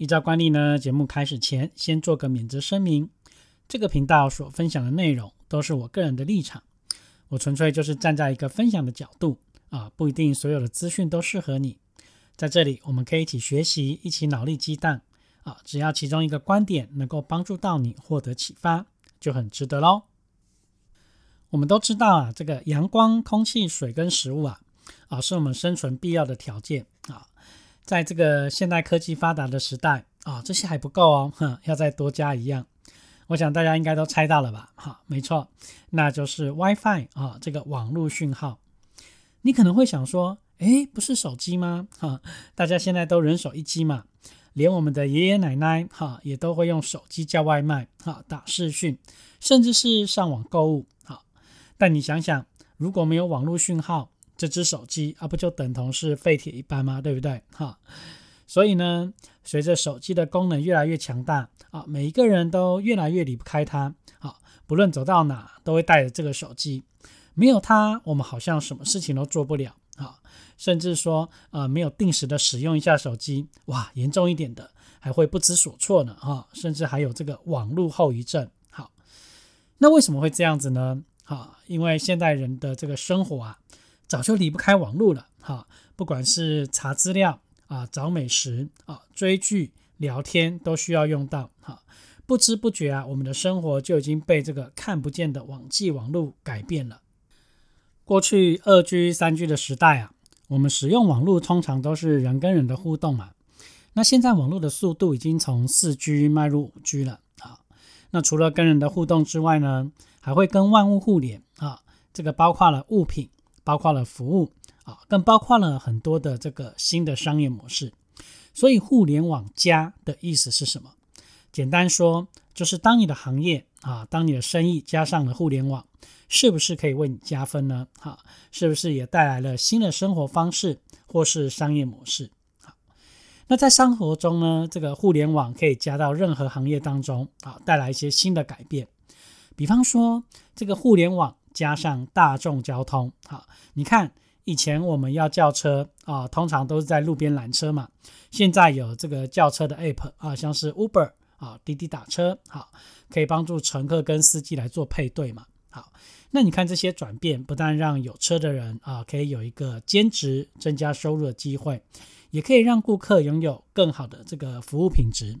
依照惯例呢，节目开始前先做个免责声明：这个频道所分享的内容都是我个人的立场，我纯粹就是站在一个分享的角度啊，不一定所有的资讯都适合你。在这里，我们可以一起学习，一起脑力激荡啊，只要其中一个观点能够帮助到你获得启发，就很值得喽。我们都知道啊，这个阳光、空气、水跟食物啊，啊，是我们生存必要的条件啊。在这个现代科技发达的时代啊，这些还不够哦，哼，要再多加一样。我想大家应该都猜到了吧？哈，没错，那就是 WiFi 啊，这个网络讯号。你可能会想说，诶，不是手机吗？哈，大家现在都人手一机嘛，连我们的爷爷奶奶哈也都会用手机叫外卖，哈，打视讯，甚至是上网购物，哈。但你想想，如果没有网络讯号，这只手机啊，不就等同是废铁一般吗？对不对？哈，所以呢，随着手机的功能越来越强大啊，每一个人都越来越离不开它啊，不论走到哪都会带着这个手机，没有它，我们好像什么事情都做不了啊，甚至说呃，没有定时的使用一下手机，哇，严重一点的还会不知所措呢，哈，甚至还有这个网络后遗症。好，那为什么会这样子呢？哈，因为现代人的这个生活啊。早就离不开网络了，哈，不管是查资料啊、找美食啊、追剧、聊天，都需要用到，哈，不知不觉啊，我们的生活就已经被这个看不见的网际网络改变了。过去二 G、三 G 的时代啊，我们使用网络通常都是人跟人的互动嘛，那现在网络的速度已经从四 G 迈入五 G 了，啊，那除了跟人的互动之外呢，还会跟万物互联啊，这个包括了物品。包括了服务啊，更包括了很多的这个新的商业模式。所以，互联网加的意思是什么？简单说，就是当你的行业啊，当你的生意加上了互联网，是不是可以为你加分呢？哈，是不是也带来了新的生活方式或是商业模式？好，那在生活中呢，这个互联网可以加到任何行业当中啊，带来一些新的改变。比方说，这个互联网。加上大众交通，好，你看以前我们要叫车啊，通常都是在路边拦车嘛。现在有这个叫车的 app 啊，像是 Uber 啊，滴滴打车，好，可以帮助乘客跟司机来做配对嘛。好，那你看这些转变，不但让有车的人啊可以有一个兼职增加收入的机会，也可以让顾客拥有更好的这个服务品质。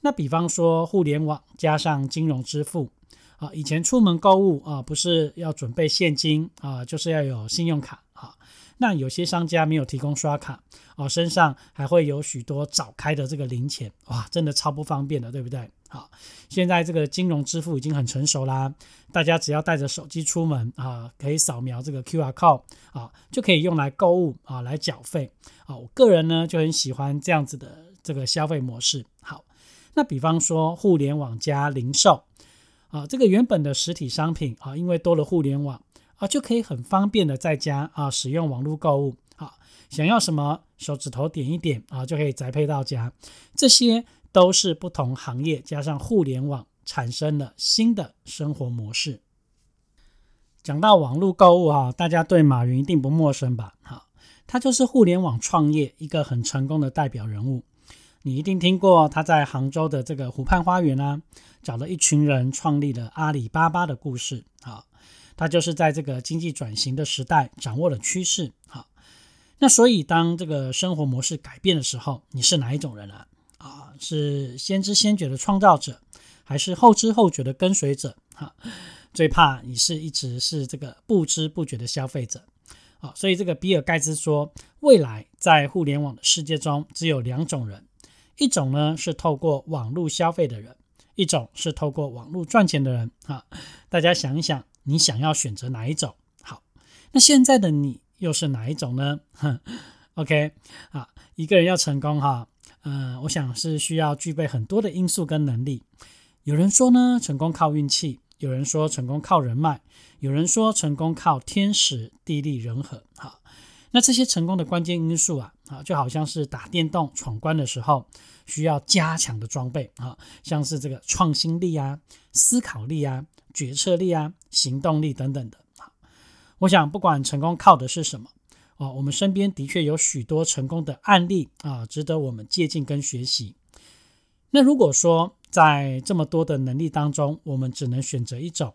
那比方说互联网加上金融支付。啊，以前出门购物啊，不是要准备现金啊，就是要有信用卡啊。那有些商家没有提供刷卡哦，身上还会有许多早开的这个零钱，哇，真的超不方便的，对不对？好，现在这个金融支付已经很成熟啦，大家只要带着手机出门啊，可以扫描这个 QR code 啊，就可以用来购物啊，来缴费啊。我个人呢就很喜欢这样子的这个消费模式。好，那比方说互联网加零售。啊，这个原本的实体商品啊，因为多了互联网啊，就可以很方便的在家啊使用网络购物啊，想要什么手指头点一点啊，就可以宅配到家。这些都是不同行业加上互联网产生了新的生活模式。讲到网络购物哈，大家对马云一定不陌生吧？哈，他就是互联网创业一个很成功的代表人物。你一定听过他在杭州的这个湖畔花园啊，找了一群人创立了阿里巴巴的故事啊。他就是在这个经济转型的时代掌握了趋势啊。那所以当这个生活模式改变的时候，你是哪一种人啊？啊，是先知先觉的创造者，还是后知后觉的跟随者？哈，最怕你是一直是这个不知不觉的消费者啊。所以这个比尔盖茨说，未来在互联网的世界中只有两种人。一种呢是透过网络消费的人，一种是透过网络赚钱的人。哈，大家想一想，你想要选择哪一种？好，那现在的你又是哪一种呢？OK，啊，一个人要成功哈，呃，我想是需要具备很多的因素跟能力。有人说呢，成功靠运气；有人说成功靠人脉；有人说成功靠天时地利人和。好，那这些成功的关键因素啊，啊，就好像是打电动闯关的时候需要加强的装备啊，像是这个创新力啊、思考力啊、决策力啊、行动力等等的。好，我想不管成功靠的是什么。哦，我们身边的确有许多成功的案例啊，值得我们借鉴跟学习。那如果说在这么多的能力当中，我们只能选择一种，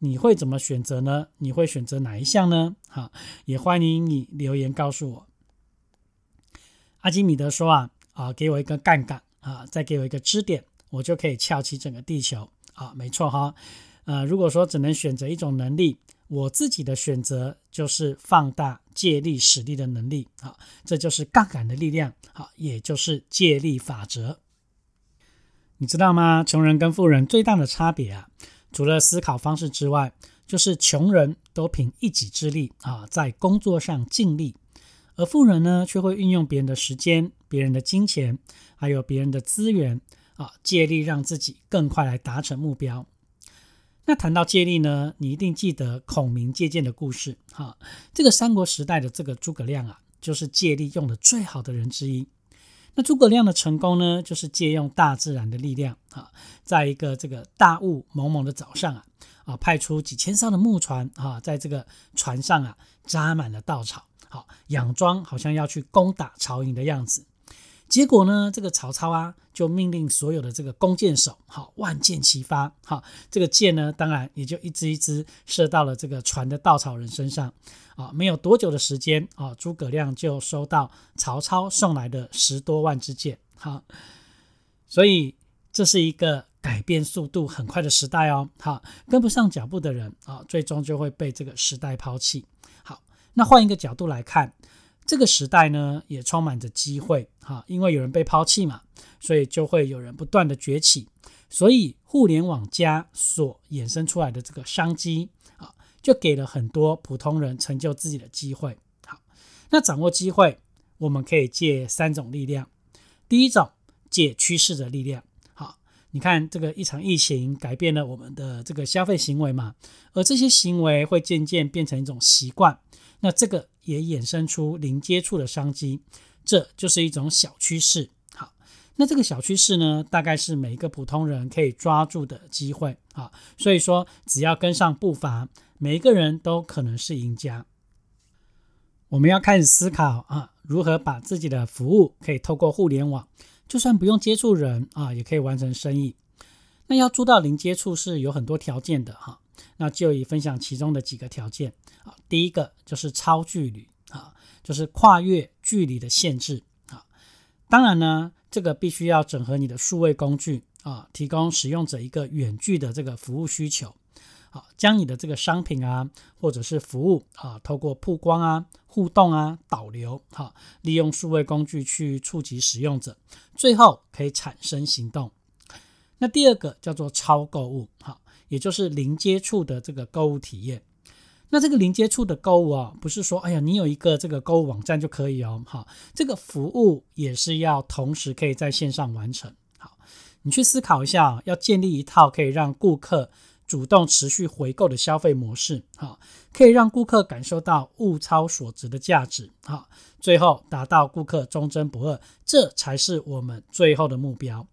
你会怎么选择呢？你会选择哪一项呢？好，也欢迎你留言告诉我。阿基米德说啊啊，给我一个杠杆啊，再给我一个支点，我就可以翘起整个地球啊，没错哈。呃，如果说只能选择一种能力。我自己的选择就是放大借力使力的能力，啊，这就是杠杆的力量，好，也就是借力法则。你知道吗？穷人跟富人最大的差别啊，除了思考方式之外，就是穷人都凭一己之力啊，在工作上尽力，而富人呢，却会运用别人的时间、别人的金钱，还有别人的资源啊，借力让自己更快来达成目标。那谈到借力呢，你一定记得孔明借箭的故事哈。这个三国时代的这个诸葛亮啊，就是借力用的最好的人之一。那诸葛亮的成功呢，就是借用大自然的力量啊，在一个这个大雾蒙蒙的早上啊，啊，派出几千艘的木船啊，在这个船上啊扎满了稻草，好，佯装好像要去攻打曹营的样子。结果呢，这个曹操啊，就命令所有的这个弓箭手，好，万箭齐发，好，这个箭呢，当然也就一支一支射到了这个船的稻草人身上，啊，没有多久的时间，啊，诸葛亮就收到曹操送来的十多万支箭，好，所以这是一个改变速度很快的时代哦，好，跟不上脚步的人啊，最终就会被这个时代抛弃。好，那换一个角度来看。这个时代呢，也充满着机会哈，因为有人被抛弃嘛，所以就会有人不断的崛起，所以互联网加所衍生出来的这个商机啊，就给了很多普通人成就自己的机会。好，那掌握机会，我们可以借三种力量。第一种，借趋势的力量。你看这个一场疫情改变了我们的这个消费行为嘛，而这些行为会渐渐变成一种习惯。那这个也衍生出零接触的商机，这就是一种小趋势。好，那这个小趋势呢，大概是每一个普通人可以抓住的机会啊。所以说，只要跟上步伐，每一个人都可能是赢家。我们要开始思考啊，如何把自己的服务可以透过互联网，就算不用接触人啊，也可以完成生意。那要做到零接触是有很多条件的哈。那就以分享其中的几个条件啊，第一个就是超距离啊，就是跨越距离的限制啊。当然呢，这个必须要整合你的数位工具啊，提供使用者一个远距的这个服务需求啊，将你的这个商品啊或者是服务啊，透过曝光啊、互动啊、导流哈，利用数位工具去触及使用者，最后可以产生行动。那第二个叫做超购物哈。也就是零接触的这个购物体验。那这个零接触的购物啊，不是说哎呀，你有一个这个购物网站就可以哦。好，这个服务也是要同时可以在线上完成。好，你去思考一下，要建立一套可以让顾客主动持续回购的消费模式。好，可以让顾客感受到物超所值的价值。好，最后达到顾客忠贞不二，这才是我们最后的目标。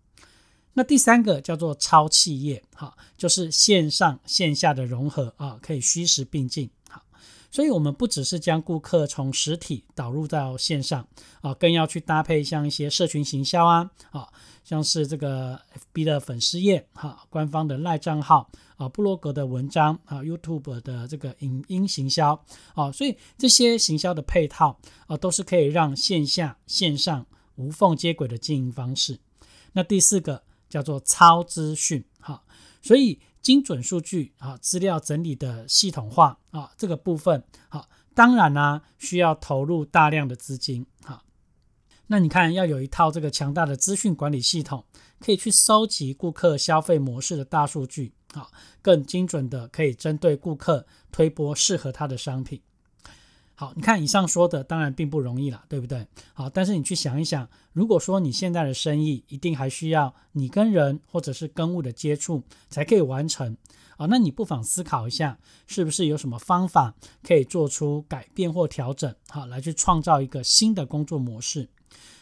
那第三个叫做超企业，哈，就是线上线下的融合啊，可以虚实并进，好，所以我们不只是将顾客从实体导入到线上啊，更要去搭配像一些社群行销啊，啊，像是这个 FB 的粉丝页，哈，官方的赖账号啊，布洛格的文章啊，YouTube 的这个影音行销啊，所以这些行销的配套啊，都是可以让线下线上无缝接轨的经营方式。那第四个。叫做超资讯，哈，所以精准数据啊，资料整理的系统化啊，这个部分，好，当然呢，需要投入大量的资金，哈。那你看，要有一套这个强大的资讯管理系统，可以去收集顾客消费模式的大数据，啊，更精准的可以针对顾客推播适合他的商品。好，你看以上说的当然并不容易了，对不对？好，但是你去想一想，如果说你现在的生意一定还需要你跟人或者是跟物的接触才可以完成啊，那你不妨思考一下，是不是有什么方法可以做出改变或调整，好，来去创造一个新的工作模式。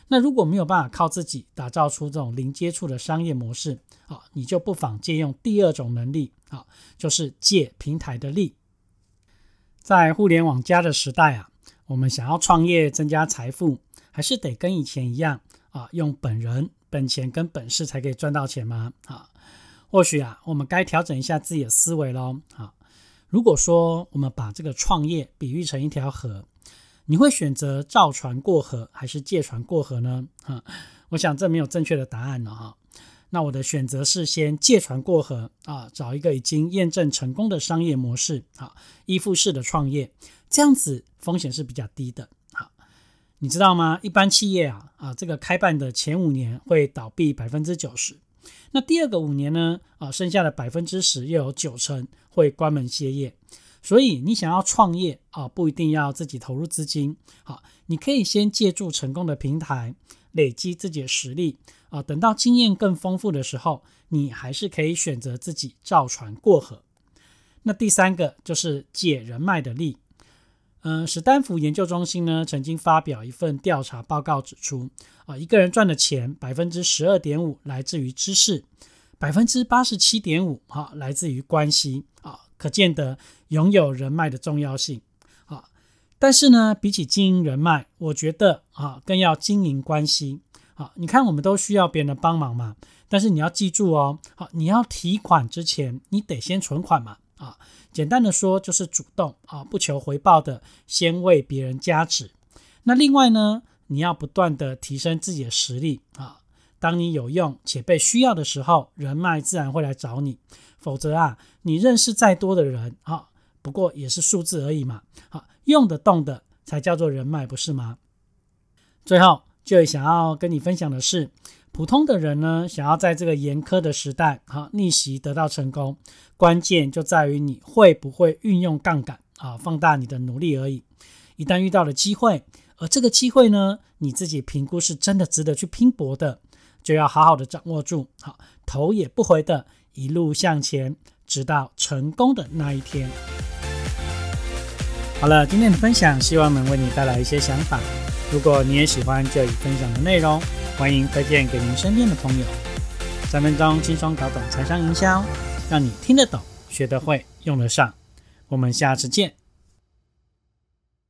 那如果没有办法靠自己打造出这种零接触的商业模式，啊，你就不妨借用第二种能力，啊，就是借平台的力。在互联网加的时代啊，我们想要创业增加财富，还是得跟以前一样啊，用本人、本钱跟本事才可以赚到钱吗？啊，或许啊，我们该调整一下自己的思维喽。啊，如果说我们把这个创业比喻成一条河，你会选择造船过河还是借船过河呢？哈，我想这没有正确的答案了哈。那我的选择是先借船过河啊，找一个已经验证成功的商业模式啊，依附式的创业，这样子风险是比较低的。好，你知道吗？一般企业啊啊，这个开办的前五年会倒闭百分之九十，那第二个五年呢啊，剩下的百分之十又有九成会关门歇业。所以你想要创业啊，不一定要自己投入资金，好，你可以先借助成功的平台，累积自己的实力。啊，等到经验更丰富的时候，你还是可以选择自己造船过河。那第三个就是借人脉的力。嗯，史丹福研究中心呢曾经发表一份调查报告，指出啊，一个人赚的钱百分之十二点五来自于知识，百分之八十七点五哈来自于关系啊，可见得拥有人脉的重要性啊。但是呢，比起经营人脉，我觉得啊更要经营关系。啊，你看，我们都需要别人的帮忙嘛。但是你要记住哦，好，你要提款之前，你得先存款嘛。啊，简单的说就是主动啊，不求回报的，先为别人加持。那另外呢，你要不断的提升自己的实力啊。当你有用且被需要的时候，人脉自然会来找你。否则啊，你认识再多的人啊，不过也是数字而已嘛。好，用得动的才叫做人脉，不是吗？最后。就想要跟你分享的是，普通的人呢，想要在这个严苛的时代，哈逆袭得到成功，关键就在于你会不会运用杠杆啊，放大你的努力而已。一旦遇到了机会，而这个机会呢，你自己评估是真的值得去拼搏的，就要好好的掌握住，好头也不回的一路向前，直到成功的那一天。好了，今天的分享希望能为你带来一些想法。如果你也喜欢这一分享的内容，欢迎推荐给您身边的朋友。三分钟轻松搞懂财商营销，让你听得懂、学得会、用得上。我们下次见。